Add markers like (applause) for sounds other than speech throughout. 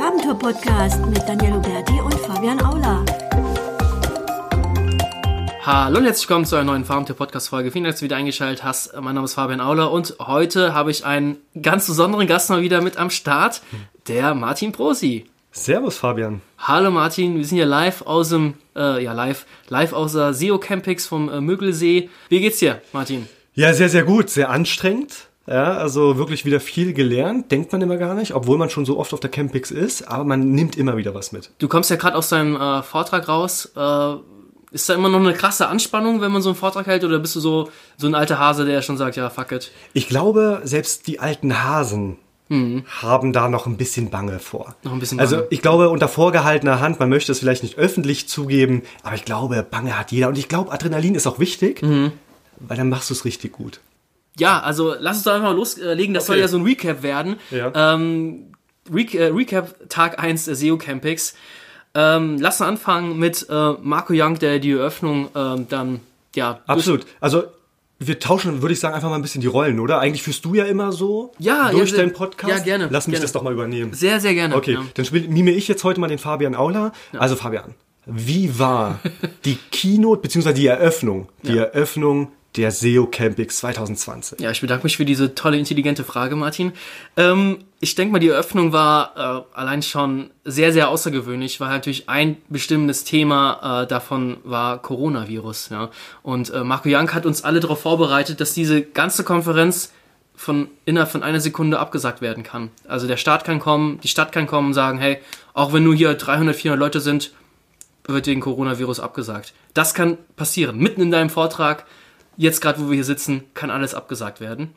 Farbentour-Podcast mit Daniel Huberti und Fabian Aula. Hallo und herzlich willkommen zu einer neuen Farmtour-Podcast-Folge. Vielen Dank, dass du wieder eingeschaltet hast. Mein Name ist Fabian Auler und heute habe ich einen ganz besonderen Gast mal wieder mit am Start, der Martin Prosi. Servus Fabian. Hallo Martin, wir sind hier live aus dem, äh, ja live, live aus der SEO Campix vom äh, Mögelsee. Wie geht's dir, Martin? Ja, sehr, sehr gut. Sehr anstrengend. Ja, also wirklich wieder viel gelernt, denkt man immer gar nicht, obwohl man schon so oft auf der Campix ist, aber man nimmt immer wieder was mit. Du kommst ja gerade aus deinem äh, Vortrag raus. Äh, ist da immer noch eine krasse Anspannung, wenn man so einen Vortrag hält, oder bist du so, so ein alter Hase, der schon sagt, ja, fuck it? Ich glaube, selbst die alten Hasen haben da noch ein bisschen Bange vor. Noch ein bisschen Also Bange. ich glaube, unter vorgehaltener Hand, man möchte es vielleicht nicht öffentlich zugeben, aber ich glaube, Bange hat jeder. Und ich glaube, Adrenalin ist auch wichtig, Mhm. weil dann machst du es richtig gut. Ja, also lass uns doch einfach mal loslegen. Das soll Okay. ja so ein Recap werden. Ja. Ähm, Re äh, Recap Tag 1 der SEO Campix. Ähm, lass uns anfangen mit äh, Marco Young, der die Eröffnung ähm, dann, ja, Absolut. Also wir tauschen, würde ich sagen, einfach mal ein bisschen die Rollen, oder? Eigentlich führst du ja immer so Ja, durch ja, deinen Podcast. ja, gerne, Lass mich gerne. das doch mal übernehmen. Sehr, sehr gerne. Okay, Ja. dann spiel, mime ich jetzt heute mal den Fabian Aula. Also Fabian, wie war (laughs) die Keynote bzw. die Eröffnung, die Ja. Eröffnung der SEO Campix 2020? Ja, ich bedanke mich für diese tolle, intelligente Frage, Martin. Ähm, ich denke mal, die Eröffnung war äh, allein schon sehr, sehr außergewöhnlich, weil natürlich ein bestimmendes Thema äh, davon war Coronavirus. Ja? Und äh, Marco Young hat uns alle darauf vorbereitet, dass diese ganze Konferenz von innerhalb von einer Sekunde abgesagt werden kann. Also der Staat kann kommen, die Stadt kann kommen und sagen, hey, auch wenn nur hier 300, 400 Leute sind, wird wegen Coronavirus abgesagt. Das kann passieren. Mitten in deinem Vortrag, jetzt gerade, wo wir hier sitzen, kann alles abgesagt werden.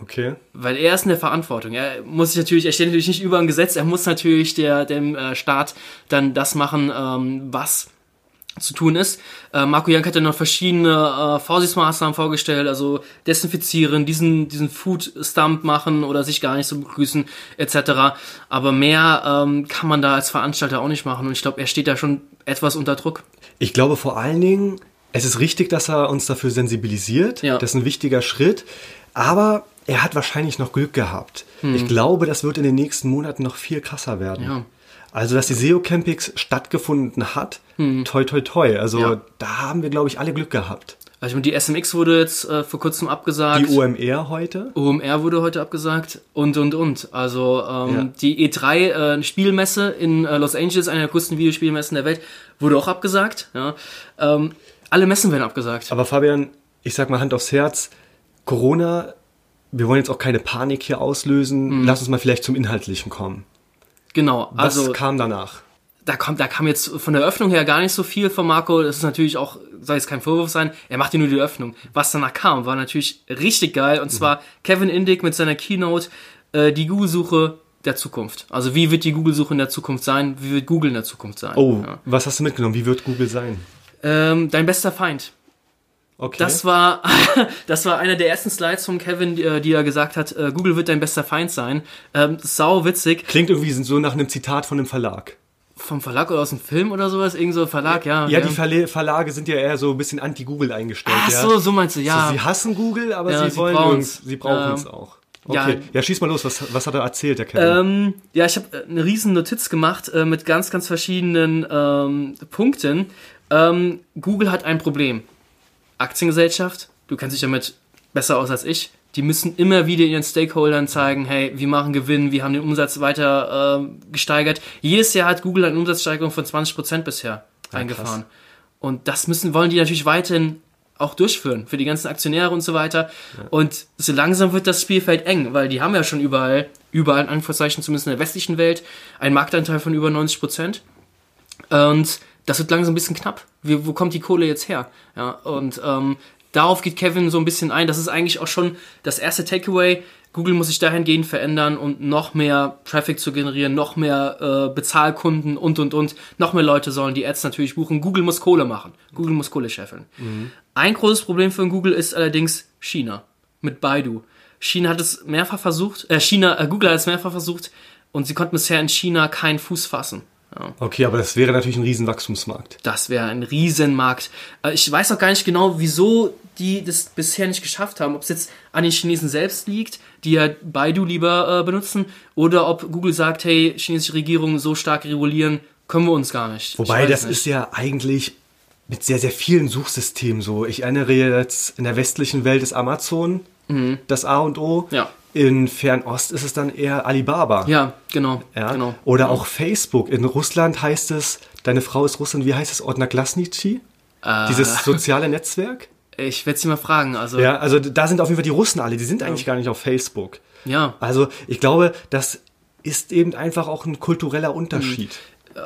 Okay. Weil er ist in der Verantwortung. Er muss sich natürlich, er steht natürlich nicht über ein Gesetz, er muss natürlich der, dem äh, Staat dann das machen, ähm, was zu tun ist. Äh, Marco Jank hat ja noch verschiedene äh, Vorsichtsmaßnahmen vorgestellt, also desinfizieren, diesen, diesen Food Stump machen oder sich gar nicht so begrüßen, etc. Aber mehr ähm, kann man da als Veranstalter auch nicht machen und ich glaube, er steht da schon etwas unter Druck. Ich glaube vor allen Dingen, es ist richtig, dass er uns dafür sensibilisiert. Ja. Das ist ein wichtiger Schritt. Aber er hat wahrscheinlich noch Glück gehabt. Ich glaube, das wird in den nächsten Monaten noch viel krasser werden. Hm. Ja. Also, dass die SEO Campix stattgefunden hat, toi, toi, toi. Also, Hm. Ja. da haben wir, glaube ich, alle Glück gehabt. Also die SMX wurde jetzt äh, vor kurzem abgesagt. Die OMR heute. OMR wurde heute abgesagt und und und. Also ähm, Ja. die E3 äh, Spielmesse in äh, Los Angeles, eine der größten Videospielmessen der Welt, wurde auch abgesagt. Ja. Ähm, alle Messen werden abgesagt. Aber Fabian, ich sag mal Hand aufs Herz, Corona, wir wollen jetzt auch keine Panik hier auslösen. Hm. Lass uns mal vielleicht zum Inhaltlichen kommen. Genau. Was Also kam danach? da kommt, da kam jetzt von der Öffnung her gar nicht so viel von Marco. Das ist natürlich auch, soll jetzt kein Vorwurf sein, er macht ja nur die Öffnung. Was danach kam, war natürlich richtig geil. Und zwar Kevin Indig mit seiner Keynote, äh, die Google-Suche der Zukunft. Also wie wird die Google-Suche in der Zukunft sein? Wie wird Google in der Zukunft sein? Oh, Ja. was hast du mitgenommen? Wie wird Google sein? Ähm, dein bester Feind. Okay. Das war, (laughs) das war einer der ersten Slides von Kevin, die, äh, die er gesagt hat, äh, Google wird dein bester Feind sein. Ähm, sau witzig. Klingt irgendwie so nach einem Zitat von einem Verlag. Vom Verlag oder aus dem Film oder sowas? Irgend so Verlag, ja. Ja, die Verle Verlage sind ja eher so ein bisschen anti-Google eingestellt. Ach ja. so, so meinst du, ja. So, sie hassen Google, aber Ja, sie, sie wollen brauchen's. irgend- sie brauchen es Ja. auch. Ja. Okay, ja. schieß mal los. Was, was hat er erzählt, der Kevin? Ähm, ja, ich habe eine riesen Notiz gemacht äh, mit ganz, ganz verschiedenen ähm, Punkten. Ähm, Google hat ein Problem. Aktiengesellschaft, du kennst dich damit besser aus als ich, die müssen immer wieder ihren Stakeholdern zeigen, hey, wir machen Gewinn, wir haben den Umsatz weiter ähm, gesteigert. Jedes Jahr hat Google eine Umsatzsteigerung von 20% bisher eingefahren. krass. Und das müssen, wollen die natürlich weiterhin auch durchführen für die ganzen Aktionäre und so weiter. Und so langsam wird das Spielfeld eng, weil die haben ja schon überall, überall in Anführungszeichen, zumindest in der westlichen Welt, einen Marktanteil von über 90 Prozent. Und das wird langsam ein bisschen knapp. Wie, wo kommt die Kohle jetzt her? Ja, und ähm, darauf geht Kevin so ein bisschen ein. Das ist eigentlich auch schon das erste Takeaway. Google muss sich dahingehend verändern und noch mehr Traffic zu generieren, noch mehr äh, Bezahlkunden und und und. Noch mehr Leute sollen die Ads natürlich buchen. Google muss Kohle machen. Google muss Kohle scheffeln. Ein großes Problem für Google ist allerdings China mit Baidu. China hat es mehrfach versucht, äh, China, äh, Google hat es mehrfach versucht und sie konnten bisher in China keinen Fuß fassen. Okay, aber das wäre natürlich ein Riesenwachstumsmarkt. Das wäre ein Riesenmarkt. Äh, Ich weiß auch gar nicht genau, wieso die das bisher nicht geschafft haben. Ob es jetzt an den Chinesen selbst liegt, die ja Baidu lieber äh, benutzen, oder ob Google sagt, hey, chinesische Regierung so stark regulieren, können wir uns gar nicht. Wobei, das nicht. ist ja eigentlich mit sehr, sehr vielen Suchsystemen so. Ich erinnere jetzt, in der westlichen Welt ist Amazon das A und O. Mhm. Ja. In Fernost ist es dann eher Alibaba. Ja, genau. Ja? genau. Oder auch Facebook. In Russland heißt es, deine Frau ist Russin, wie heißt es? Ordner Glasnitschi? Äh, Dieses soziale Netzwerk? ich werde sie mal fragen. Also, Ja, also da sind auf jeden Fall die Russen alle, die sind eigentlich gar nicht auf Facebook. ja. Also ich glaube, das ist eben einfach auch ein kultureller Unterschied.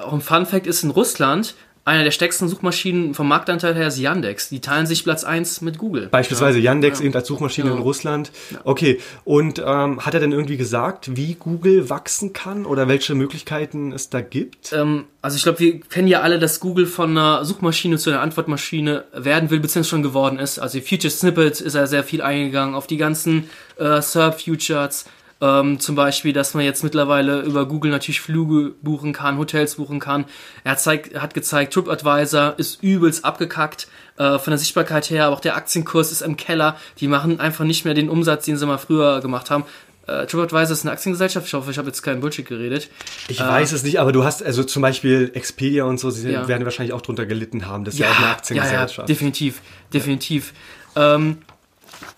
Auch ein Fun Fact ist in Russland, einer der stärksten Suchmaschinen vom Marktanteil her ist Yandex. Die teilen sich Platz 1 mit Google. Beispielsweise Yandex eben als Suchmaschine Ja. in Russland. Okay, und ähm, hat er denn irgendwie gesagt, wie Google wachsen kann oder welche Möglichkeiten es da gibt? Ähm, also ich glaube, wir kennen ja alle, dass Google von einer Suchmaschine zu einer Antwortmaschine werden will, beziehungsweise schon geworden ist. Also Future Snippet ist er sehr viel eingegangen auf die ganzen äh, Serp Futures. Ähm, zum Beispiel, dass man jetzt mittlerweile über Google natürlich Flüge buchen kann, Hotels buchen kann. Er hat, zeig, hat gezeigt, TripAdvisor ist übelst abgekackt äh, von der Sichtbarkeit her, aber auch der Aktienkurs ist im Keller. Die machen einfach nicht mehr den Umsatz, den sie mal früher gemacht haben. Äh, TripAdvisor ist eine Aktiengesellschaft. Ich hoffe, ich habe jetzt keinen Bullshit geredet. Ich weiß es nicht, aber du hast also zum Beispiel Expedia und so, sie Ja. werden wahrscheinlich auch drunter gelitten haben. Das ist ja, auch eine ja, Aktiengesellschaft. ja, definitiv, definitiv. Ähm,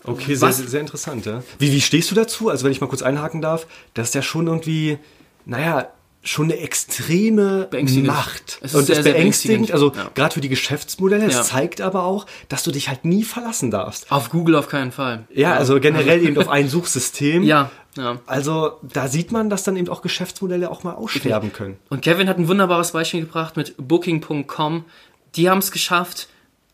Okay, sehr, sehr, interessant, ja. Wie, wie stehst du dazu? Also wenn ich mal kurz einhaken darf, das ist ja schon irgendwie, naja, schon eine extreme. Macht. Es ist und sehr, das sehr beängstigend, also Ja. gerade für die Geschäftsmodelle, es Ja. zeigt aber auch, dass du dich halt nie verlassen darfst. auf Google auf keinen Fall. Ja, also generell (laughs) eben auf ein Suchsystem. Ja, ja. Also da sieht man, dass dann eben auch Geschäftsmodelle auch mal aussterben können. Und Kevin hat ein wunderbares Beispiel gebracht mit Booking.com. Die haben es geschafft,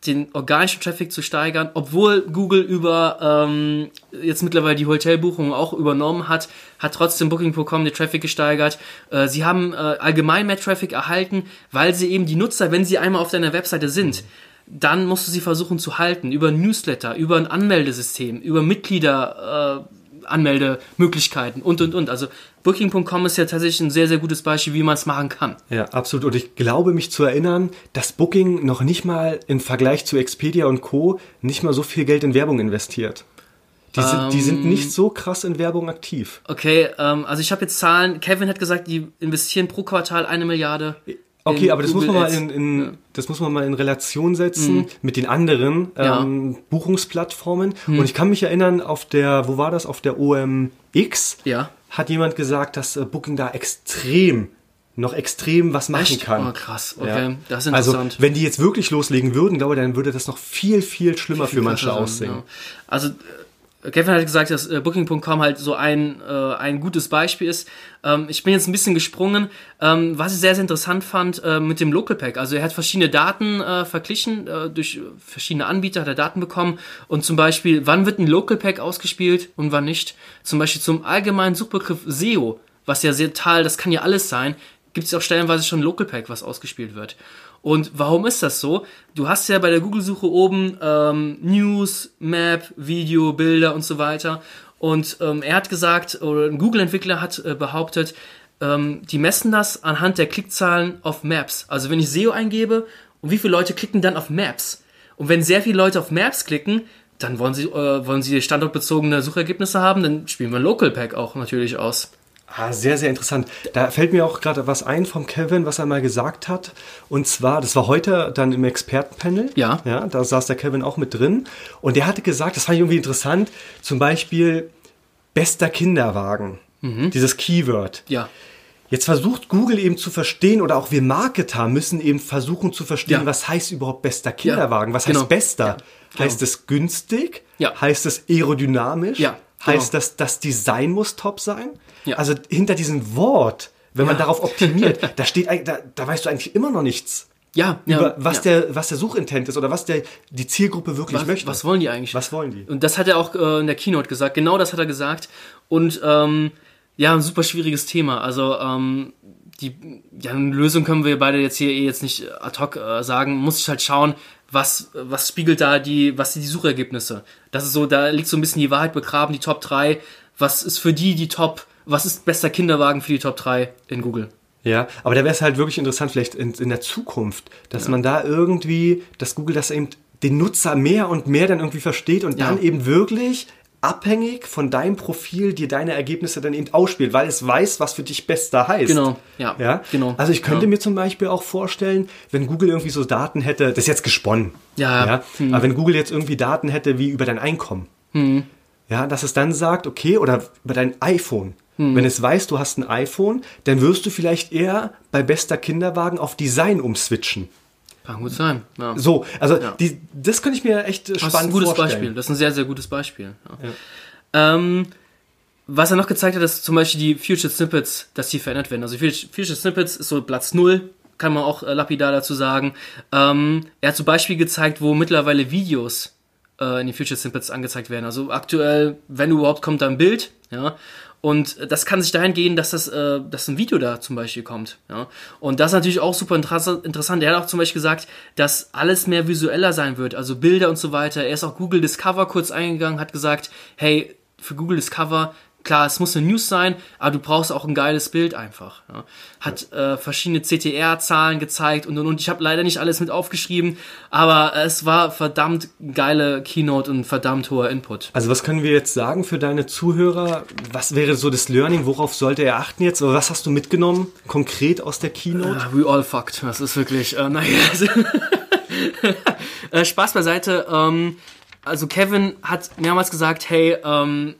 den organischen Traffic zu steigern, obwohl Google über ähm, jetzt mittlerweile die Hotelbuchungen auch übernommen hat, hat trotzdem Booking.com den Traffic gesteigert. Äh, sie haben äh, allgemein mehr Traffic erhalten, weil sie eben die Nutzer, wenn sie einmal auf deiner Webseite sind, dann musst du sie versuchen zu halten über Newsletter, über ein Anmeldesystem, über Mitglieder. Äh, Anmeldemöglichkeiten und und und. Also Booking.com ist ja tatsächlich ein sehr, sehr gutes Beispiel, wie man es machen kann. Ja, absolut. Und ich glaube mich zu erinnern, dass Booking noch nicht mal im Vergleich zu Expedia und Co. nicht mal so viel Geld in Werbung investiert. Die sind, die sind Ähm. nicht so krass in Werbung aktiv. Okay, ähm, also ich habe jetzt Zahlen. Kevin hat gesagt, die investieren pro Quartal eine Milliarde. Okay, aber das muss man mal in, in das muss man mal in Relation setzen mit den anderen Ja. ähm, Buchungsplattformen. Und ich kann mich erinnern, auf der, wo war das? Auf der OMX Ja. hat jemand gesagt, dass äh, Booking da extrem noch extrem was machen Echt? kann. Oh, krass. Okay, das ist Also, interessant. wenn die jetzt wirklich loslegen würden, glaube ich, dann würde das noch viel, viel schlimmer für manche Krasser sein, aussehen. ja. Also äh, Kevin hat gesagt, dass äh, Booking.com halt so ein, äh, ein gutes Beispiel ist. Ähm, ich bin jetzt ein bisschen gesprungen. Ähm, was ich sehr, sehr interessant fand äh, mit dem Local Pack. Also er hat verschiedene Daten äh, verglichen, äh, durch verschiedene Anbieter hat er Daten bekommen. Und zum Beispiel, wann wird ein Local Pack ausgespielt und wann nicht. Zum Beispiel zum allgemeinen Suchbegriff SEO, was ja sehr tal, das kann ja alles sein, gibt es auch stellenweise schon ein Local Pack, was ausgespielt wird. Und warum ist das so? Du hast ja bei der Google-Suche oben ähm, News, Map, Video, Bilder und so weiter. Und ähm, er hat gesagt, oder ein Google-Entwickler hat äh, behauptet, ähm, die messen das anhand der Klickzahlen auf Maps. Also wenn ich SEO eingebe und wie viele Leute klicken dann auf Maps. Und wenn sehr viele Leute auf Maps klicken, dann wollen sie, äh, wollen sie standortbezogene Suchergebnisse haben, dann spielen wir Local Pack auch natürlich aus. Ah, sehr, sehr interessant. Da fällt mir auch gerade was ein vom Kevin, was er mal gesagt hat. Und zwar, das war heute dann im Expertenpanel. Ja. Ja, da saß der Kevin auch mit drin. Und der hatte gesagt, das fand ich irgendwie interessant, zum Beispiel bester Kinderwagen. Dieses Keyword. Ja. Jetzt versucht Google eben zu verstehen oder auch wir Marketer müssen eben versuchen zu verstehen, Ja. was heißt überhaupt bester Kinderwagen? Was genau. heißt bester? Ja, genau. Heißt es günstig? Ja. Heißt es aerodynamisch? Ja, Heißt genau. das, das Design muss top sein? Ja. Also hinter diesem Wort, wenn man Ja. darauf optimiert, (laughs) da steht da, da weißt du eigentlich immer noch nichts. Ja, ja, über was, ja. der, was der Suchintent ist oder was der, die Zielgruppe wirklich was, möchte. was wollen die eigentlich? Was wollen die? Und das hat er auch äh, in der Keynote gesagt. Genau das hat er gesagt. Und ähm, ja, ein super schwieriges Thema. Also ähm, die ja, eine Lösung können wir beide jetzt hier eh jetzt nicht ad hoc äh, sagen. Muss ich halt schauen, was, was spiegelt da die, was sind die Suchergebnisse. Das ist so, da liegt so ein bisschen die Wahrheit begraben, die Top 3. Was ist für die die Top, was ist bester Kinderwagen für die Top 3 in Google? Ja, aber da wäre es halt wirklich interessant, vielleicht in, in der Zukunft, dass ja. man da irgendwie, dass Google das eben den Nutzer mehr und mehr dann irgendwie versteht und ja. dann eben wirklich abhängig von deinem Profil dir deine Ergebnisse dann eben ausspielt, weil es weiß, was für dich bester heißt. Genau, ja. ja? genau. Also ich könnte ja. mir zum Beispiel auch vorstellen, wenn Google irgendwie so Daten hätte, das ist jetzt gesponnen. Ja. ja? Hm. Aber wenn Google jetzt irgendwie Daten hätte wie über dein Einkommen, hm. ja, dass es dann sagt, okay, oder über dein iPhone, hm. Wenn es weiß, du hast ein iPhone, dann wirst du vielleicht eher bei bester Kinderwagen auf Design umswitchen. Kann gut sein. Ja. So, also ja. die, das könnte ich mir echt spannend vorstellen. Das ist ein gutes vorstellen. Beispiel. Das ist ein sehr, sehr gutes Beispiel. Ja. Ähm, was er noch gezeigt hat, ist zum Beispiel die Future Snippets, dass die verändert werden. Also Future Snippets ist so Platz 0, kann man auch äh, lapidar dazu sagen. Ähm, er hat zum Beispiel gezeigt, wo mittlerweile Videos äh, in den Future Snippets angezeigt werden. Also aktuell, wenn überhaupt, kommt da ein Bild, ja. Und das kann sich dahin gehen, dass das, äh, dass ein Video da zum Beispiel kommt. Ja? Und das ist natürlich auch super interessant. Er hat auch zum Beispiel gesagt, dass alles mehr visueller sein wird, also Bilder und so weiter. Er ist auch Google Discover kurz eingegangen, hat gesagt, hey, für Google Discover klar, es muss eine News sein, aber du brauchst auch ein geiles Bild einfach. Ja. Hat äh, verschiedene CTR-Zahlen gezeigt und und und. Ich habe leider nicht alles mit aufgeschrieben, aber es war verdammt geile Keynote und verdammt hoher Input. Also was können wir jetzt sagen für deine Zuhörer? Was wäre so das Learning? Worauf sollte er achten jetzt? Oder was hast du mitgenommen konkret aus der Keynote? Uh, we all fucked. Das ist wirklich, äh, (laughs) naja. äh, Spaß beiseite. Ähm, also Kevin hat mehrmals gesagt, hey, ähm,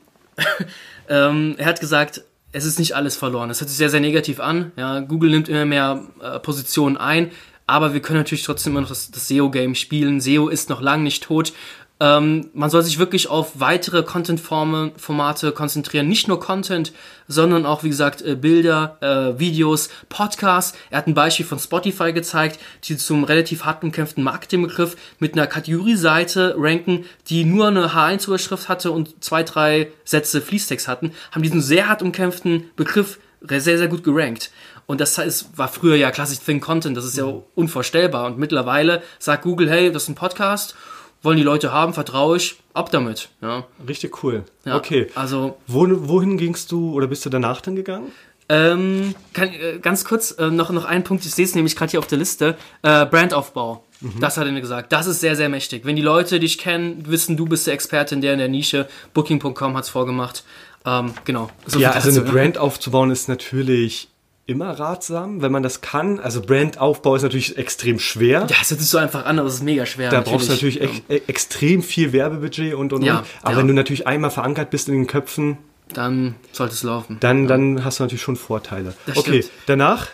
(laughs) ähm, er hat gesagt, es ist nicht alles verloren. Das hört sich sehr, sehr negativ an. Ja, Google nimmt immer mehr äh, Positionen ein, aber wir können natürlich trotzdem immer noch das, das SEO-Game spielen. SEO ist noch lange nicht tot ähm, man soll sich wirklich auf weitere Content-Formate konzentrieren. Nicht nur Content, sondern auch, wie gesagt, äh, Bilder, äh, Videos, Podcasts. Er hat ein Beispiel von Spotify gezeigt, die zum relativ hart umkämpften Marketingbegriff mit einer Kategorieseite ranken, die nur eine H1-Überschrift hatte und zwei, drei Sätze Fließtext hatten, haben diesen sehr hart umkämpften Begriff sehr, sehr gut gerankt. Und das heißt, war früher ja klassisch Think Content, das ist ja unvorstellbar. Und mittlerweile sagt Google, hey, das ist ein Podcast wollen die Leute haben, vertraue ich, ab damit. Ja. Richtig cool. Ja, okay. Also Wo, wohin gingst du oder bist du danach dann gegangen? Ähm, kann, äh, ganz kurz äh, noch, noch einen Punkt, ich sehe es nämlich gerade hier auf der Liste. Äh, Brandaufbau. Mhm. Das hat er mir gesagt. Das ist sehr, sehr mächtig. Wenn die Leute dich kennen, wissen, du bist der Experte in der in der Nische. Booking.com hat es vorgemacht. Ähm, genau. So ja, also eine Brand aufzubauen ist natürlich immer ratsam, wenn man das kann. Also Brandaufbau ist natürlich extrem schwer. Ja, es hört sich so einfach an, aber es ist mega schwer. Da natürlich. brauchst du natürlich ex e extrem viel Werbebudget und und ja, und. Aber ja. wenn du natürlich einmal verankert bist in den Köpfen, dann sollte es laufen. Dann, ja. dann hast du natürlich schon Vorteile. Das okay, stimmt. danach?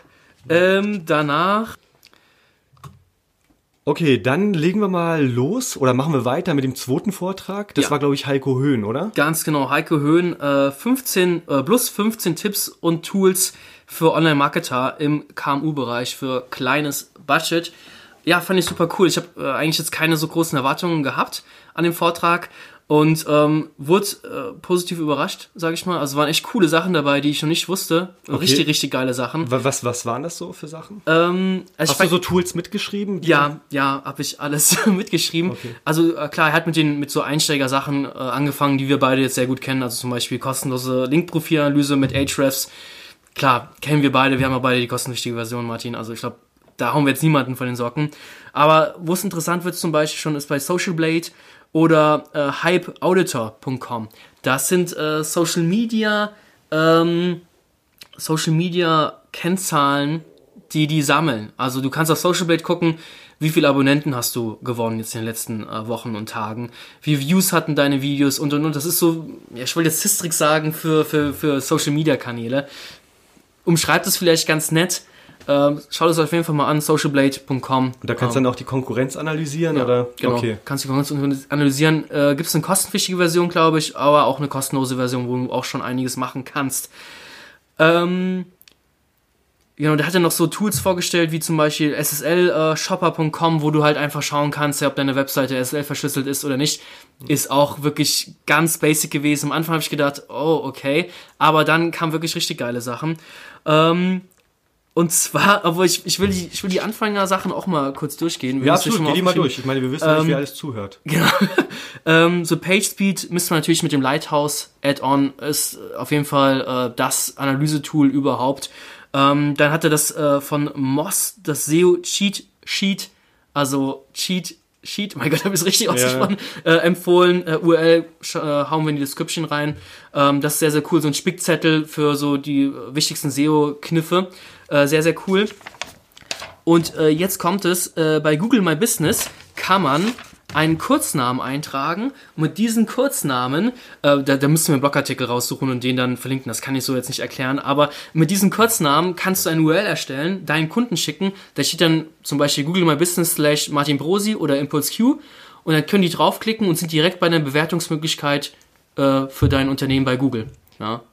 Ähm, danach. Okay, dann legen wir mal los oder machen wir weiter mit dem zweiten Vortrag. Das Ja. war, glaube ich, Heiko Höhn, oder? Ganz genau, Heiko Höhn, äh, 15, äh, plus 15 Tipps und Tools für Online-Marketer im KMU-Bereich für kleines Budget. Ja, fand ich super cool. Ich habe äh, eigentlich jetzt keine so großen Erwartungen gehabt an dem Vortrag und ähm, wurde äh, positiv überrascht, sage ich mal. Also waren echt coole Sachen dabei, die ich noch nicht wusste. Richtig, richtig geile Sachen. Wa- Was, was waren das so für Sachen? Ähm, also Hast du so Tools mitgeschrieben? Ja, ja, habe ich alles (laughs) mitgeschrieben. Okay. Also äh, klar, er hat mit den mit so Einsteigersachen äh, angefangen, die wir beide jetzt sehr gut kennen. Also zum Beispiel kostenlose Link-Profilanalyse mit Ahrefs. Klar, kennen wir beide. Wir haben ja beide die kostenpflichtige Version, Martin. Also ich glaube, da hauen wir jetzt niemanden von den Socken. Aber wo es interessant wird zum Beispiel schon, ist bei Social Blade oder äh, hypeauditor.com. Das sind äh, Social Media ähm, Social Media Kennzahlen, die die sammeln. Also du kannst auf Social Blade gucken, wie viele Abonnenten hast du gewonnen jetzt in den letzten äh, Wochen und Tagen, wie Views hatten deine Videos und und und. Das ist so, ja, ich wollte jetzt Sistrix sagen für, für, für Social Media Kanäle. Umschreibt es vielleicht ganz nett. Ähm, schaut es auf jeden Fall mal an, socialblade.com. Und da kannst du ähm, dann auch die Konkurrenz analysieren, ja, oder? Genau. Okay. Kannst du die Konkurrenz analysieren. Äh, Gibt es eine kostenpflichtige Version, glaube ich, aber auch eine kostenlose Version, wo du auch schon einiges machen kannst. Ähm, genau, der hat ja noch so Tools vorgestellt, wie zum Beispiel SSL-Shopper.com, wo du halt einfach schauen kannst, ja, ob deine Webseite SSL verschlüsselt ist oder nicht. Ist auch wirklich ganz basic gewesen. Am Anfang habe ich gedacht, oh, okay. Aber dann kamen wirklich richtig geile Sachen. Ähm, Und zwar, obwohl ich, ich will die, ich will die Anfängersachen auch mal kurz durchgehen. Wir Ja, absolut, schon geh die mal durch. Ich meine, wir wissen nicht, wer alles zuhört. (laughs) Genau. ähm, so PageSpeed müsste man natürlich mit dem Lighthouse Add-on ist auf jeden Fall äh, das Analysetool überhaupt. Ähm, dann hatte das äh, von Moss das SEO Cheat Sheet, also Cheat Sheet, (laughs) mein Gott, habe ich es richtig ausgesprochen, äh, empfohlen. Äh, URL äh, hauen wir in die Description rein. Ähm, das ist sehr, sehr cool. So ein Spickzettel für so die wichtigsten SEO-Kniffe. Äh, sehr, sehr cool. Und äh, jetzt kommt es, äh, bei Google My Business kann man einen Kurznamen eintragen. Mit diesen Kurznamen, äh, da, da müssen wir einen Blogartikel raussuchen und den dann verlinken. Das kann ich so jetzt nicht erklären. Aber mit diesen Kurznamen kannst du eine URL erstellen, deinen Kunden schicken. Da steht dann zum Beispiel Google My Business slash Martin Brosi oder Impulse Q. Und dann können die draufklicken und sind direkt bei einer Bewertungsmöglichkeit äh, für dein Unternehmen bei Google.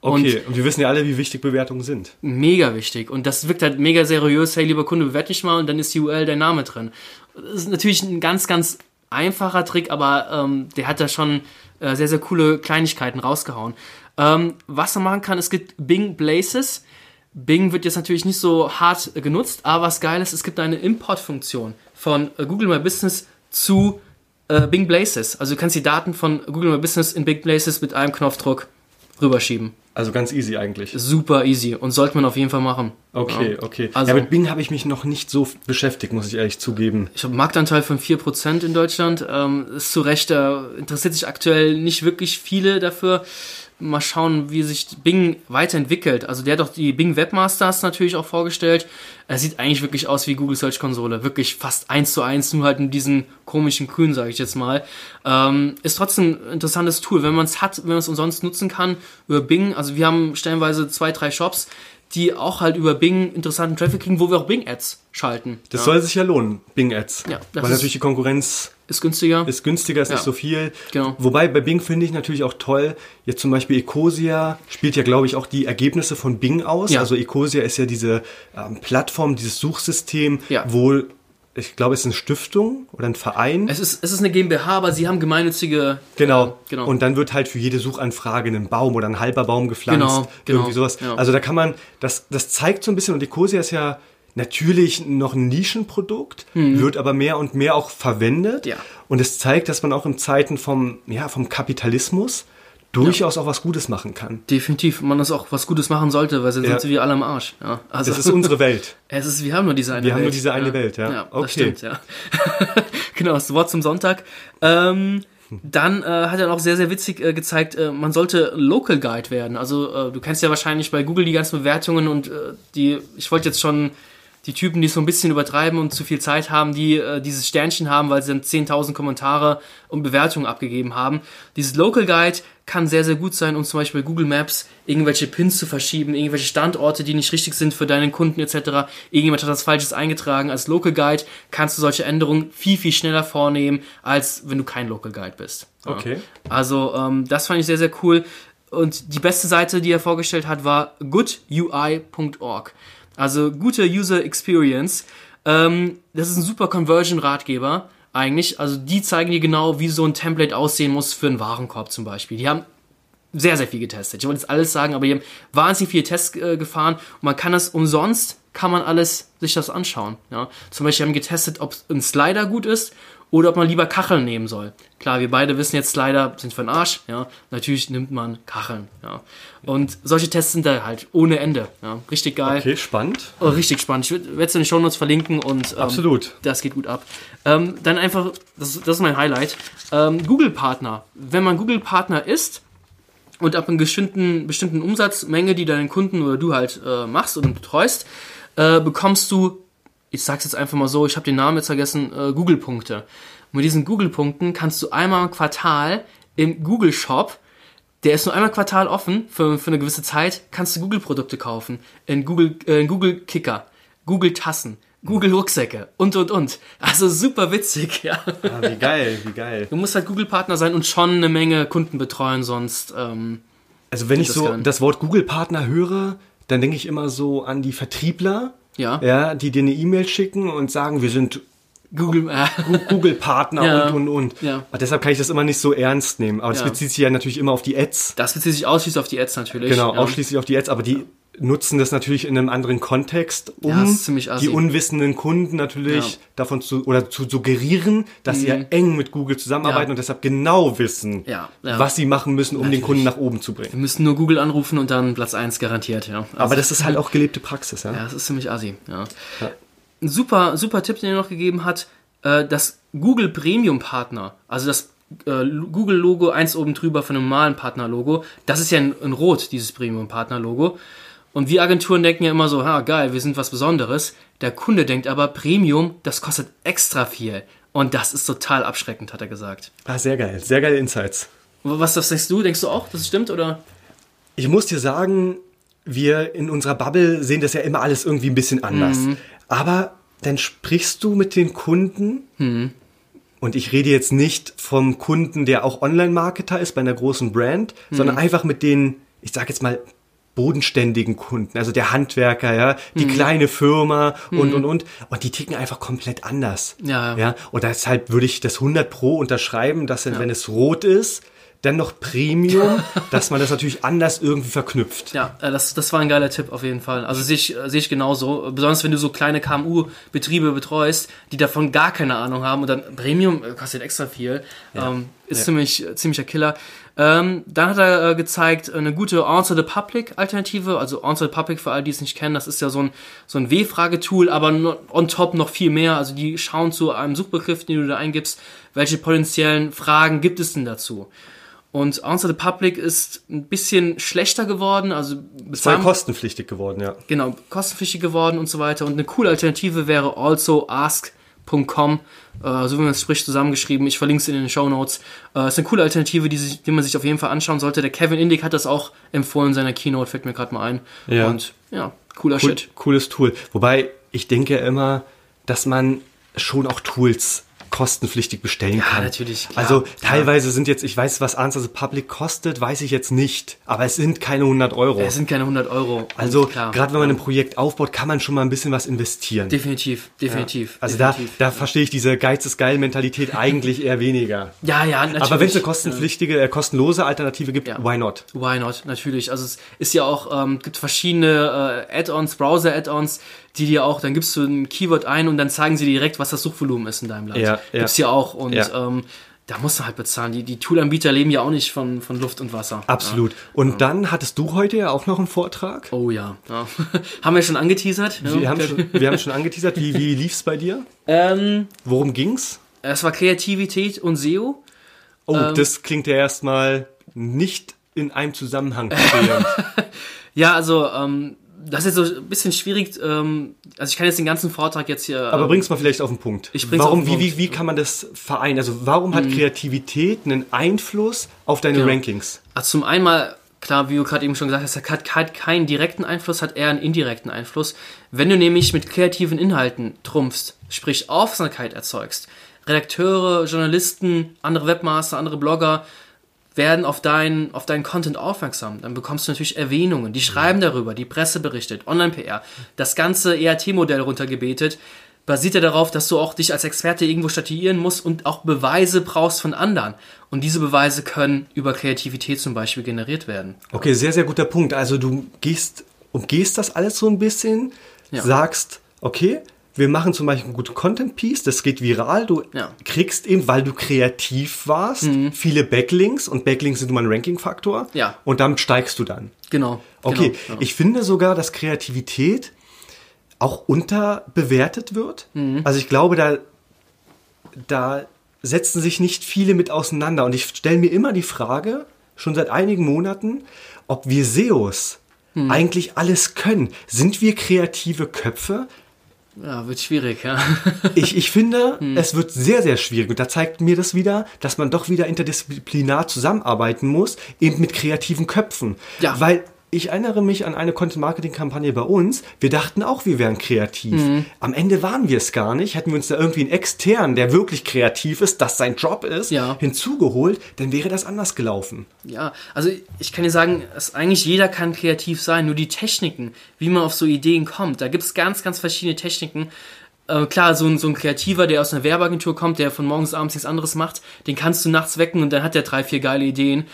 Und Okay, und, wir wissen ja alle, wie wichtig Bewertungen sind. mega wichtig. Und das wirkt halt mega seriös. Hey, lieber Kunde, bewerte dich mal und dann ist die URL dein Name drin. Das ist natürlich ein ganz, ganz einfacher Trick, aber ähm, der hat da schon äh, sehr, sehr coole Kleinigkeiten rausgehauen. Ähm, was man machen kann, es gibt Bing Blazes. Bing wird jetzt natürlich nicht so hart genutzt, aber was geil ist, es gibt eine Import-Funktion von äh, Google My Business zu äh, Bing Blazes. Also du kannst die Daten von Google My Business in Bing Blazes mit einem Knopfdruck rüberschieben. Also ganz easy eigentlich. Super easy und sollte man auf jeden Fall machen. Okay, Ja. okay. Also- ja, mit Bing habe ich mich noch nicht so beschäftigt, muss ich ehrlich zugeben. Ich habe einen Marktanteil von 4% in Deutschland. Ähm, ist zu Recht, da interessiert sich aktuell nicht wirklich viele dafür. Mal schauen, wie sich Bing weiterentwickelt. Also der hat auch die Bing Webmasters natürlich auch vorgestellt. Er sieht eigentlich wirklich aus wie Google Search Konsole. Wirklich fast eins zu eins, nur halt in diesen komischen Grün, sage ich jetzt mal. Ähm, ist trotzdem ein interessantes Tool, wenn man es hat, wenn man es umsonst nutzen kann über Bing. Also wir haben stellenweise zwei, drei Shops, die auch halt über Bing interessanten Traffic kriegen, wo wir auch Bing-Ads schalten. Das ja. soll sich ja lohnen, Bing Ads. Ja, das Weil ist- natürlich die Konkurrenz ist günstiger. ist günstiger, ist Ja. nicht so viel. Genau. Wobei bei Bing finde ich natürlich auch toll, jetzt zum Beispiel Ecosia spielt ja, glaube ich, auch die Ergebnisse von Bing aus. Ja. Also Ecosia ist ja diese ähm, Plattform, dieses Suchsystem, Ja. wo ich glaube, es ist eine Stiftung oder ein Verein. Es ist, es ist eine GmbH, aber sie haben gemeinnützige. Genau. Äh, genau. Und dann wird halt für jede Suchanfrage ein Baum oder ein halber Baum gepflanzt. Genau, genau, Irgendwie sowas. ja. Also da kann man, das, das zeigt so ein bisschen, und Ecosia ist ja natürlich noch ein Nischenprodukt, wird aber mehr und mehr auch verwendet. Mhm. Ja. Und es zeigt, dass man auch in Zeiten vom, ja, vom Kapitalismus durchaus auch was Gutes machen kann. Definitiv, man das auch was Gutes machen sollte, weil sonst Ja. sind wir alle am Arsch. Ja, also Das ist unsere Welt. (laughs) Es ist, wir haben nur diese eine Wir Welt. haben nur diese eine Welt, ja. Ja, Okay. das stimmt, ja. (laughs) genau, das Wort zum Sonntag. Ähm, dann äh, hat er auch sehr, sehr witzig äh, gezeigt, äh, man sollte Local Guide werden. Also äh, du kennst ja wahrscheinlich bei Google die ganzen Bewertungen und äh, die, ich wollte jetzt schon die Typen, die es so ein bisschen übertreiben und zu viel Zeit haben, die äh, dieses Sternchen haben, weil sie dann 10.000 Kommentare und Bewertungen abgegeben haben. Dieses Local Guide kann sehr, sehr gut sein, um zum Beispiel bei Google Maps irgendwelche Pins zu verschieben, irgendwelche Standorte, die nicht richtig sind für deinen Kunden etc. Irgendjemand hat das Falsches eingetragen. Als Local Guide kannst du solche Änderungen viel, viel schneller vornehmen, als wenn du kein Local Guide bist. Ja. Okay. Also ähm, das fand ich sehr, sehr cool. Und die beste Seite, die er vorgestellt hat, war goodui.org. Also gute User Experience. Ähm, das ist ein super Conversion-Ratgeber eigentlich. Also die zeigen dir genau, wie so ein Template aussehen muss für einen Warenkorb zum Beispiel. Die haben sehr, sehr viel getestet. Ich wollte jetzt alles sagen, aber die haben wahnsinnig viele Tests äh, gefahren und man kann das umsonst, kann man alles sich das anschauen. Ja? Zum Beispiel haben getestet, ob ein Slider gut ist oder ob man lieber Kacheln nehmen soll. Klar, wir beide wissen jetzt, Slider sind für den Arsch. Ja? Natürlich nimmt man Kacheln. Ja? Und solche Tests sind da halt ohne Ende. Ja? Richtig geil. Okay, spannend. Oh, richtig spannend. Ich werde es in den Shownotes verlinken und ähm, Absolut. das geht gut ab. Ähm, dann einfach, das, das ist mein Highlight, ähm, Google-Partner. Wenn man Google-Partner ist und ab einer bestimmten, bestimmten Umsatzmenge, die deinen Kunden oder du halt äh, machst und betreust, äh, bekommst du, ich sag's jetzt einfach mal so, ich habe den Namen jetzt vergessen, äh, Google-Punkte. Und mit diesen Google-Punkten kannst du einmal im Quartal im Google-Shop der ist nur einmal im Quartal offen für, für eine gewisse Zeit, kannst du Google-Produkte kaufen. In Google, äh, in Google Kicker, Google Tassen, Google Rucksäcke und und und. Also super witzig, (laughs) ja. Ah, wie geil, wie geil. Du musst halt Google-Partner sein und schon eine Menge Kunden betreuen, sonst ähm, Also wenn ich das so kann. das Wort Google-Partner höre, dann denke ich immer so an die Vertriebler, ja. ja, die dir eine E-Mail schicken und sagen, wir sind Google, äh, Google-Partner (laughs) Ja. und und und. Ja. Aber deshalb kann ich das immer nicht so ernst nehmen. Aber das Ja. bezieht sich ja natürlich immer auf die Ads. das bezieht sich ausschließlich auf die Ads natürlich. Genau, ausschließlich auf die Ads. Aber die nutzen das natürlich in einem anderen Kontext, um Ja, die unwissenden Kunden natürlich Ja. davon zu oder zu suggerieren, dass sie ja eng mit Google zusammenarbeiten Ja. und deshalb genau wissen, was sie machen müssen, um den Natürlich. Kunden nach oben zu bringen. Wir müssen nur Google anrufen und dann Platz 1 garantiert, ja. Also, Aber das ist halt auch gelebte Praxis, ja. Ja, das ist ziemlich assi, ja. Ein super, super Tipp, den er noch gegeben hat, äh, das Google Premium Partner, also das äh, Google-Logo, eins oben drüber von einem normalen Partner-Logo, das ist ja in, in Rot, dieses Premium-Partner-Logo. Und wir Agenturen denken ja immer so, ha, geil, wir sind was Besonderes. Der Kunde denkt aber, Premium, das kostet extra viel. Und das ist total abschreckend, hat er gesagt. Ah, sehr geil, sehr geile Insights. Was was denkst du? Denkst du auch, dass es stimmt? Oder? Ich muss dir sagen, wir in unserer Bubble sehen das ja immer alles irgendwie ein bisschen anders. Mhm. Aber dann sprichst du mit den Kunden Mhm. und ich rede jetzt nicht vom Kunden, der auch Online-Marketer ist bei einer großen Brand, Mhm. sondern einfach mit den, ich sag jetzt mal, bodenständigen Kunden, also der Handwerker, ja, die Mhm. kleine Firma und, und, und. Und die ticken einfach komplett anders. Ja. ja. Und deshalb würde ich das 100 Pro unterschreiben, dass dann, wenn es rot ist, dann noch Premium, (laughs) dass man das natürlich anders irgendwie verknüpft. Ja, äh, das, das war ein geiler Tipp auf jeden Fall. Also sehe ich, äh, sehe ich genauso. Besonders wenn du so kleine KMU-Betriebe betreust, die davon gar keine Ahnung haben und dann Premium äh, kostet extra viel. Ähm, ist Ja. ziemlich, ziemlicher Killer. Ähm, dann hat er äh, gezeigt, eine gute Answer the Public Alternative. Also Answer the Public, für alle, die es nicht kennen, das ist ja so ein, so ein W-Fragetool, aber no- on top noch viel mehr. Also die schauen zu einem Suchbegriff, den du da eingibst, welche potenziellen Fragen gibt es denn dazu? Und Answer the Public ist ein bisschen schlechter geworden, also bezahlen- kostenpflichtig geworden, ja. genau, kostenpflichtig geworden und so weiter. Und eine coole Alternative wäre also ask.com, äh, so wie man es spricht, zusammengeschrieben. Ich verlinke es in den Show Notes. Äh, ist eine coole Alternative, die, sich, die man sich auf jeden Fall anschauen sollte. Der Kevin Indig hat das auch empfohlen in seiner Keynote, fällt mir gerade mal ein. Ja. Und ja, cooler Cool, Shit. cooles Tool. Wobei, ich denke immer, dass man schon auch Tools kostenpflichtig bestellen kann. natürlich, klar, also klar. teilweise sind jetzt, ich weiß, was Answer the Public kostet, weiß ich jetzt nicht. Aber es sind keine 100 Euro. Es sind keine 100 Euro. Also gerade wenn man ein Projekt aufbaut, kann man schon mal ein bisschen was investieren. Definitiv, definitiv. Also da, definitiv. da verstehe ich diese Geiz ist geil Mentalität (laughs) eigentlich eher weniger. ja, ja, natürlich. Aber wenn es eine kostenpflichtige, äh, kostenlose Alternative gibt, Ja. why not? Why not? Natürlich. Also es ist ja auch, ähm, gibt verschiedene äh, Add-ons, Browser-Add-ons, die dir auch, dann gibst du ein Keyword ein und dann zeigen sie dir direkt, was das Suchvolumen ist in deinem Land. Ja, ja. Gibt's ja auch. Und Ja. ähm, da musst du halt bezahlen. Die, die Toolanbieter leben ja auch nicht von, von Luft und Wasser. Absolut. Und dann hattest du heute ja auch noch einen Vortrag. Oh ja. ja. (laughs) haben wir schon angeteasert? Wir ja. haben schon, wir haben schon angeteasert, wie, wie lief's bei dir? ähm, Worum ging's? es war Kreativität und SEO. Oh, Ähm. das klingt ja erstmal nicht in einem Zusammenhang. (laughs) Ja, also ähm, das ist so ein bisschen schwierig. Ähm, also ich kann jetzt den ganzen Vortrag jetzt hier. Aber ähm, bring's mal vielleicht auf den Punkt. Ich bring's warum, auf den wie, Punkt. Mhm. wie, wie kann man das vereinen? Also warum hat Kreativität einen Einfluss auf deine Genau. Rankings? Also zum einen mal, klar, wie du gerade eben schon gesagt hast, hat, hat keinen direkten Einfluss, hat eher einen indirekten Einfluss. Wenn du nämlich mit kreativen Inhalten trumpfst, sprich Aufmerksamkeit erzeugst, Redakteure, Journalisten, andere Webmaster, andere Blogger werden auf deinen auf deinen Content aufmerksam. Dann bekommst du natürlich Erwähnungen. Die schreiben darüber, die Presse berichtet, Online-PR. Das ganze ERT-Modell runtergebetet basiert ja darauf, dass du auch dich als Experte irgendwo statuieren musst und auch Beweise brauchst von anderen. Und diese Beweise können über Kreativität zum Beispiel generiert werden. Okay, sehr, sehr guter Punkt. Also du gehst, umgehst das alles so ein bisschen, Ja. sagst, okay, wir machen zum Beispiel einen guten Content-Piece, das geht viral, du Ja. kriegst eben, weil du kreativ warst, viele Backlinks und Backlinks sind immer ein Ranking-Faktor Ja. und damit steigst du dann. Genau. Okay, genau, genau. ich finde sogar, dass Kreativität auch unterbewertet wird. Mhm. Also ich glaube, da, da setzen sich nicht viele mit auseinander. Und ich stelle mir immer die Frage, schon seit einigen Monaten, ob wir SEOs Mhm. eigentlich alles können. Sind wir kreative Köpfe? Ja, wird schwierig, ja. (laughs) Ich, ich finde, Mhm. es wird sehr, sehr schwierig. Und da zeigt mir das wieder, dass man doch wieder interdisziplinar zusammenarbeiten muss, eben mit kreativen Köpfen. Ja. Weil ich erinnere mich an eine Content-Marketing-Kampagne bei uns. Wir dachten auch, wir wären kreativ. Mhm. Am Ende waren wir es gar nicht. Hätten wir uns da irgendwie einen externen, der wirklich kreativ ist, das sein Job ist, Ja. hinzugeholt, dann wäre das anders gelaufen. Ja, also ich kann dir sagen, dass eigentlich jeder kann kreativ sein, nur die Techniken, wie man auf so Ideen kommt, da gibt es ganz, ganz verschiedene Techniken. Äh, klar, so ein, so ein Kreativer, der aus einer Werbeagentur kommt, der von morgens bis abends nichts anderes macht, den kannst du nachts wecken und dann hat der drei, vier geile Ideen.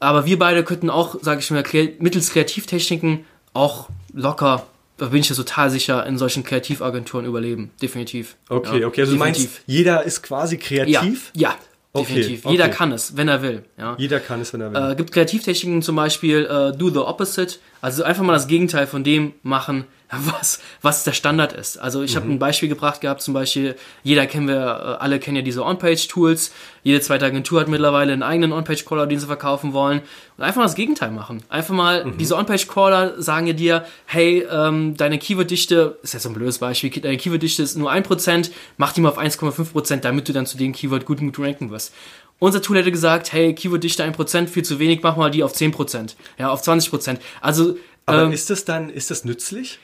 Aber wir beide könnten auch, sage ich mal, mittels Kreativtechniken auch locker, da bin ich ja total sicher, in solchen Kreativagenturen überleben. Definitiv. Okay, ja, okay. Also du meinst, definitiv. jeder ist quasi ja, kreativ? ja, Okay, definitiv. Jeder okay. kann es, wenn er will. Ja. Jeder kann es, wenn er will. Äh, gibt Kreativtechniken zum Beispiel äh, do the opposite, also einfach mal das Gegenteil von dem machen, (laughs) was, was der Standard ist. Also ich habe ein Beispiel gebracht gehabt, zum Beispiel, jeder kennen wir, äh, alle kennen ja diese On-Page-Tools, jede zweite Agentur hat mittlerweile einen eigenen On-Page-Crawler, den sie verkaufen wollen und einfach mal das Gegenteil machen. Einfach mal, diese On-Page-Crawler sagen ja dir, hey, ähm, deine Keyword-Dichte, ist jetzt so ein blödes Beispiel, deine Keyword-Dichte ist nur 1%, mach die mal auf 1,5%, damit du dann zu dem Keyword gut, gut ranken wirst. Unser Tool hätte gesagt, hey, Keyword-Dichte 1%, viel zu wenig, mach mal die auf 10%, ja, auf 20%. Also, Aber ähm, ist das dann, ist das nützlich?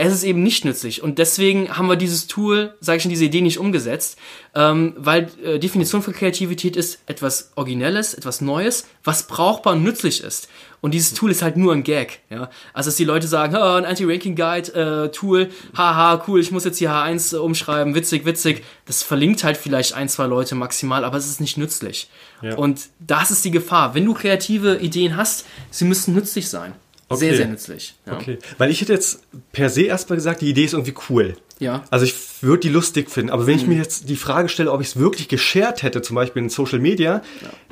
Es ist eben nicht nützlich. Und deswegen haben wir dieses Tool, sage ich schon, diese Idee nicht umgesetzt, ähm, weil äh, Definition von Kreativität ist etwas Originelles, etwas Neues, was brauchbar und nützlich ist. Und dieses Tool ist halt nur ein Gag. Ja? Also, dass die Leute sagen, oh, ein Anti-Ranking-Guide-Tool, haha, cool, ich muss jetzt hier H1 äh, umschreiben, witzig, witzig. Das verlinkt halt vielleicht ein, zwei Leute maximal, aber es ist nicht nützlich. Ja. Und das ist die Gefahr. Wenn du kreative Ideen hast, sie müssen nützlich sein. Sehr, Okay. sehr nützlich. Ja. Okay. Weil ich hätte jetzt per se erstmal gesagt, die Idee ist irgendwie cool. Ja. Also ich würde die lustig finden. Aber wenn Mhm. ich mir jetzt die Frage stelle, ob ich es wirklich geshared hätte, zum Beispiel in Social Media,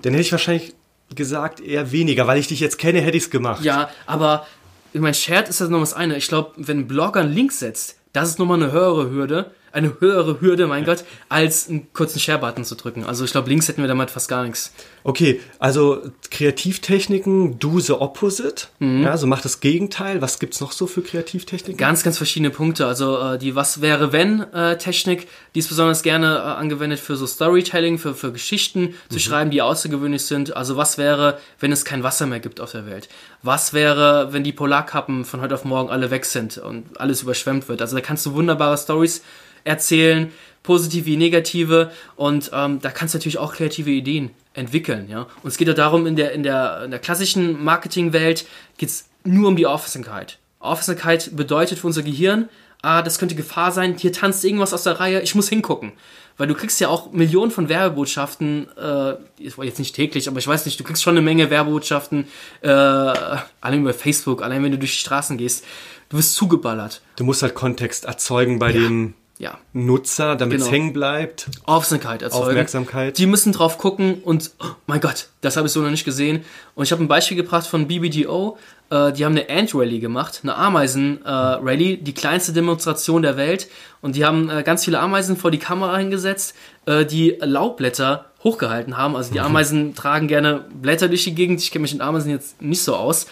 dann hätte ich wahrscheinlich gesagt eher weniger. Weil ich dich jetzt kenne, hätte ich es gemacht. Ja, aber ich meine, Shared ist das noch was eine. Ich glaube, wenn ein Blogger einen Link setzt, das ist nochmal eine höhere Hürde, eine höhere Hürde, mein Gott, als einen kurzen Share-Button zu drücken. Also ich glaube, Links hätten wir damit fast gar nichts. Okay, also Kreativtechniken, do the opposite. Mhm. Ja, so mach das Gegenteil. Was gibt's noch so für Kreativtechniken? Ganz, ganz verschiedene Punkte. Also äh, die Was wäre wenn äh, Technik, die ist besonders gerne äh, angewendet für so Storytelling, für, für Geschichten zu schreiben, die außergewöhnlich sind. Also was wäre, wenn es kein Wasser mehr gibt auf der Welt? Was wäre, wenn die Polarkappen von heute auf morgen alle weg sind und alles überschwemmt wird? Also da kannst du wunderbare Stories erzählen, positive wie negative und ähm, da kannst du natürlich auch kreative Ideen entwickeln, ja. Und es geht ja darum, in der, in der, in der klassischen Marketingwelt geht's nur um die Aufmerksamkeit. Aufmerksamkeit bedeutet für unser Gehirn, ah, das könnte Gefahr sein, hier tanzt irgendwas aus der Reihe, ich muss hingucken. Weil du kriegst ja auch Millionen von Werbebotschaften, äh, jetzt nicht täglich, aber ich weiß nicht, du kriegst schon eine Menge Werbebotschaften, äh, allein über Facebook, allein wenn du durch die Straßen gehst. Du wirst zugeballert. Du musst halt Kontext erzeugen bei dem Ja, Nutzer, damit es Genau. hängen bleibt. Aufmerksamkeit erzeugen. Aufmerksamkeit. Die müssen drauf gucken und, oh mein Gott, das habe ich so noch nicht gesehen. Und ich habe ein Beispiel gebracht von BBDO. Äh, die haben eine Ant-Rally gemacht, eine Ameisen-Rally, die kleinste Demonstration der Welt. Und die haben äh, ganz viele Ameisen vor die Kamera hingesetzt, äh, die Laubblätter hochgehalten haben. Also die Ameisen tragen gerne Blätter durch die Gegend. Ich kenne mich mit Ameisen jetzt nicht so aus.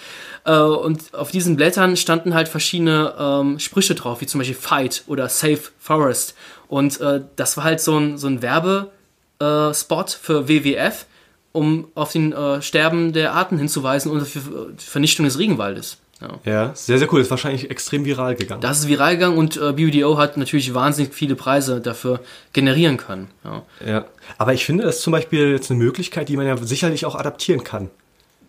Äh, und auf diesen Blättern standen halt verschiedene ähm, Sprüche drauf, wie zum Beispiel Fight oder Save Forest. Und äh, das war halt so ein, so ein Werbespot äh, für WWF, um auf den äh, Sterben der Arten hinzuweisen und für die Vernichtung des Regenwaldes. Ja. Ja, sehr, sehr cool. Ist wahrscheinlich extrem viral gegangen. Das ist viral gegangen und äh, BBDO hat natürlich wahnsinnig viele Preise dafür generieren können. Ja. Ja. Aber ich finde, das ist zum Beispiel jetzt eine Möglichkeit, die man ja sicherlich auch adaptieren kann.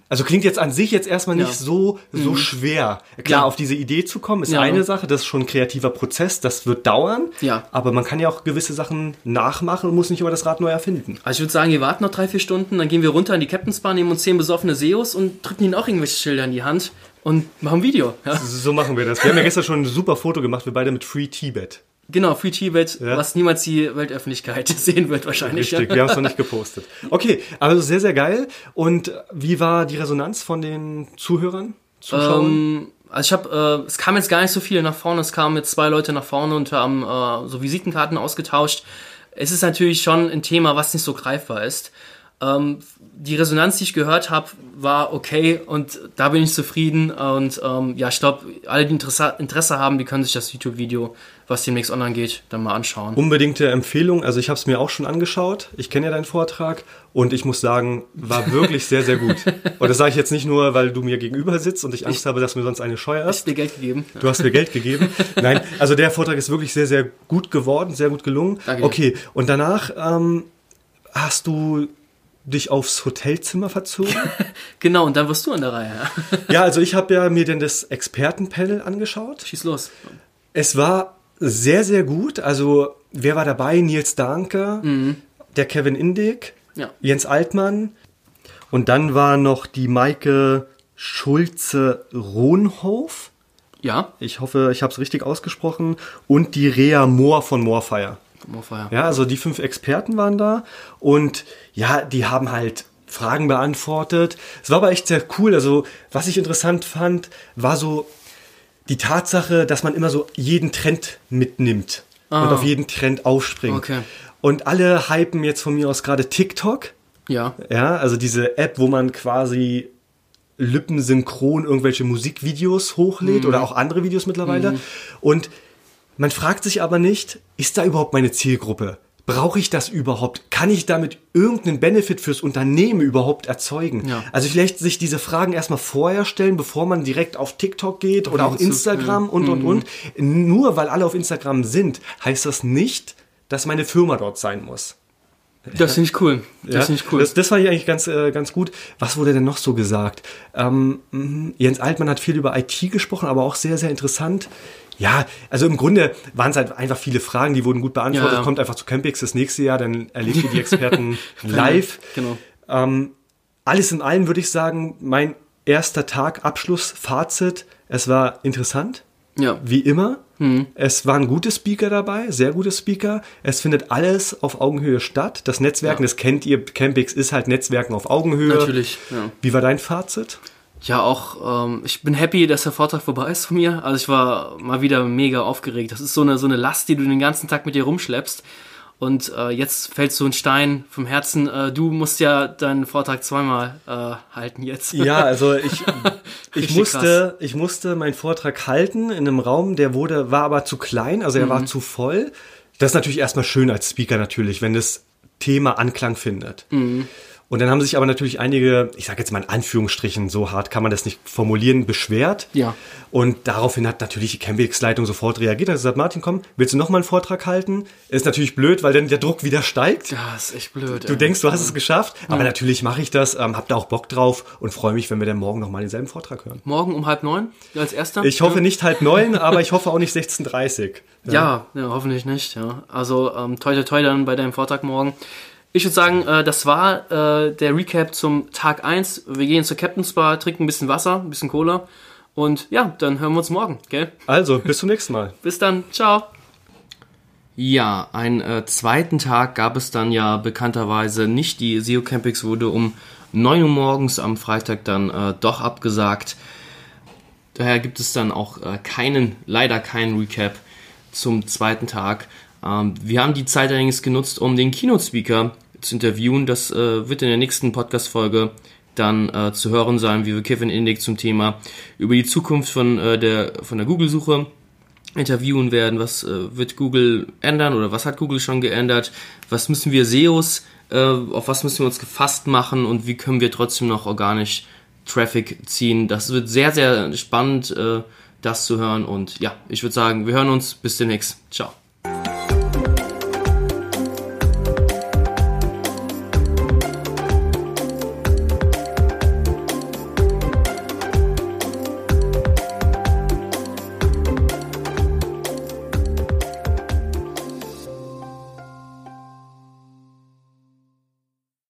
Also klingt jetzt an sich jetzt erstmal nicht Ja. Mhm. so, so schwer. Klar, Ja. auf diese Idee zu kommen, ist Ja. eine Sache, das ist schon ein kreativer Prozess, das wird dauern. Ja. Aber man kann ja auch gewisse Sachen nachmachen und muss nicht immer das Rad neu erfinden. Also ich würde sagen, wir warten noch drei, vier Stunden, dann gehen wir runter in die Captain's Bar, nehmen uns zehn besoffene Seos und drücken ihnen auch irgendwelche Schilder in die Hand und machen ein Video. Ja. So machen wir das. Wir haben ja gestern schon ein super Foto gemacht, wir beide mit Free Tibet. Genau, Free Tibet, Ja. was niemals die Weltöffentlichkeit (laughs) sehen wird wahrscheinlich. Richtig, wir haben es noch nicht gepostet. Okay, also sehr, sehr geil. Und wie war die Resonanz von den Zuhörern, Zuschauern? Ähm, also ich habe, äh, es kam jetzt gar nicht so viele nach vorne, es kamen jetzt zwei Leute nach vorne und haben äh, so Visitenkarten ausgetauscht. Es ist natürlich schon ein Thema, was nicht so greifbar ist. Ähm, die Resonanz, die ich gehört habe, war okay und da bin ich zufrieden. Und ähm, ja, ich glaube, alle, die Interesse, Interesse haben, die können sich das YouTube-Video, was demnächst online geht, dann mal anschauen. Unbedingte Empfehlung. Also ich habe es mir auch schon angeschaut. Ich kenne ja deinen Vortrag und ich muss sagen, war (laughs) wirklich sehr, sehr gut. Und das sage ich jetzt nicht nur, weil du mir gegenüber sitzt und ich Angst habe, dass mir sonst eine Scheu Hast hast. dir Geld gegeben? Du hast mir Geld gegeben. (laughs) Nein, also der Vortrag ist wirklich sehr, sehr gut geworden, sehr gut gelungen. Danke. Okay, und danach ähm, hast du dich aufs Hotelzimmer verzogen? (laughs) Genau, und dann wirst du an der Reihe. Ja. (laughs) ja, also ich habe ja mir denn das Expertenpanel angeschaut. Schieß los. Es war sehr, sehr gut. Also, wer war dabei? Nils Danke, der Kevin Indig, Ja. Jens Altmann und dann war noch die Maike Schulze-Rohnhof. Ja. Ich hoffe, ich habe es richtig ausgesprochen. Und die Rea Moore von Moorfire. Moorfire. Ja, also die fünf Experten waren da und ja, die haben halt Fragen beantwortet. Es war aber echt sehr cool. Also, was ich interessant fand, war so die Tatsache, dass man immer so jeden Trend mitnimmt und auf jeden Trend aufspringt. Okay. Und alle hypen jetzt von mir aus gerade TikTok. Ja. Ja, also diese App, wo man quasi lippensynchron irgendwelche Musikvideos hochlädt oder auch andere Videos mittlerweile. Und man fragt sich aber nicht, ist da überhaupt meine Zielgruppe? Brauche ich das überhaupt? Kann ich damit irgendeinen Benefit fürs Unternehmen überhaupt erzeugen? Ja. Also vielleicht sich diese Fragen erstmal vorher stellen, bevor man direkt auf TikTok geht oder auf YouTube, Instagram und, und, und. Nur weil alle auf Instagram sind, heißt das nicht, dass meine Firma dort sein muss. Das finde ich cool. Das Ja, finde ich cool. Das, das war hier eigentlich ganz, äh, ganz gut. Was wurde denn noch so gesagt? Ähm, mh, Jens Altmann hat viel über IT gesprochen, aber auch sehr, sehr interessant. Ja, also im Grunde waren es halt einfach viele Fragen, die wurden gut beantwortet. Ja. Kommt einfach zu Campix das nächste Jahr, dann erlebt ihr die Experten (laughs) (laughs) live. Genau. Ähm, alles in allem würde ich sagen, mein erster Tag, Abschluss, Fazit, es war interessant Ja. wie immer. Es waren gute Speaker dabei, sehr gute Speaker. Es findet alles auf Augenhöhe statt. Das Netzwerken, Ja. das kennt ihr, Campix ist halt Netzwerken auf Augenhöhe. Natürlich, ja. Wie war dein Fazit? Ja, auch, ähm, ich bin happy, dass der Vortrag vorbei ist von mir. Also ich war mal wieder mega aufgeregt. Das ist so eine, so eine Last, die du den ganzen Tag mit dir rumschleppst. Und äh, jetzt fällt so ein Stein vom Herzen. Äh, du musst ja deinen Vortrag zweimal äh, halten jetzt. Ja, (laughs) also ich, ich musste, ich musste meinen Vortrag halten in einem Raum, der wurde, war aber zu klein, also er Mhm. war zu voll. Das ist natürlich erstmal schön als Speaker natürlich, wenn das Thema Anklang findet. Mhm. Und dann haben sich aber natürlich einige, ich sage jetzt mal in Anführungsstrichen, so hart kann man das nicht formulieren, beschwert. Ja. Und daraufhin hat natürlich die Campix-Leitung sofort reagiert. Hat gesagt, Martin, komm, willst du nochmal einen Vortrag halten? Ist natürlich blöd, weil dann der Druck wieder steigt. Ja, ist echt blöd. Du denkst, du hast es geschafft, aber natürlich mache ich das, ähm, hab da auch Bock drauf und freue mich, wenn wir dann morgen nochmal denselben Vortrag hören. Morgen um halb neun als erster? Ich hoffe nicht halb neun, (laughs) aber ich hoffe auch nicht 16.30 Ja, ja, hoffentlich nicht. Ja. Also ähm, toi toi toi dann bei deinem Vortrag morgen. Ich würde sagen, äh, das war äh, der Recap zum Tag 1. Wir gehen zur Captain's Bar, trinken ein bisschen Wasser, ein bisschen Cola. Und ja, dann hören wir uns morgen, gell? Also, bis zum nächsten Mal. (laughs) Bis dann, ciao. Ja, einen äh, zweiten Tag gab es dann ja bekannterweise nicht. Die SEO Campix wurde um 9 Uhr morgens am Freitag dann äh, doch abgesagt. Daher gibt es dann auch äh, keinen, leider keinen Recap zum zweiten Tag. Ähm, wir haben die Zeit allerdings genutzt, um den Keynote-Speaker zu interviewen. Das äh, wird in der nächsten Podcast-Folge dann äh, zu hören sein, wie wir Kevin Indig zum Thema über die Zukunft von, äh, der, von der Google-Suche interviewen werden. Was äh, wird Google ändern oder was hat Google schon geändert? Was müssen wir SEOs, äh, auf was müssen wir uns gefasst machen und wie können wir trotzdem noch organisch Traffic ziehen? Das wird sehr, sehr spannend, äh, das zu hören. Und ja, ich würde sagen, wir hören uns. Bis demnächst. Ciao.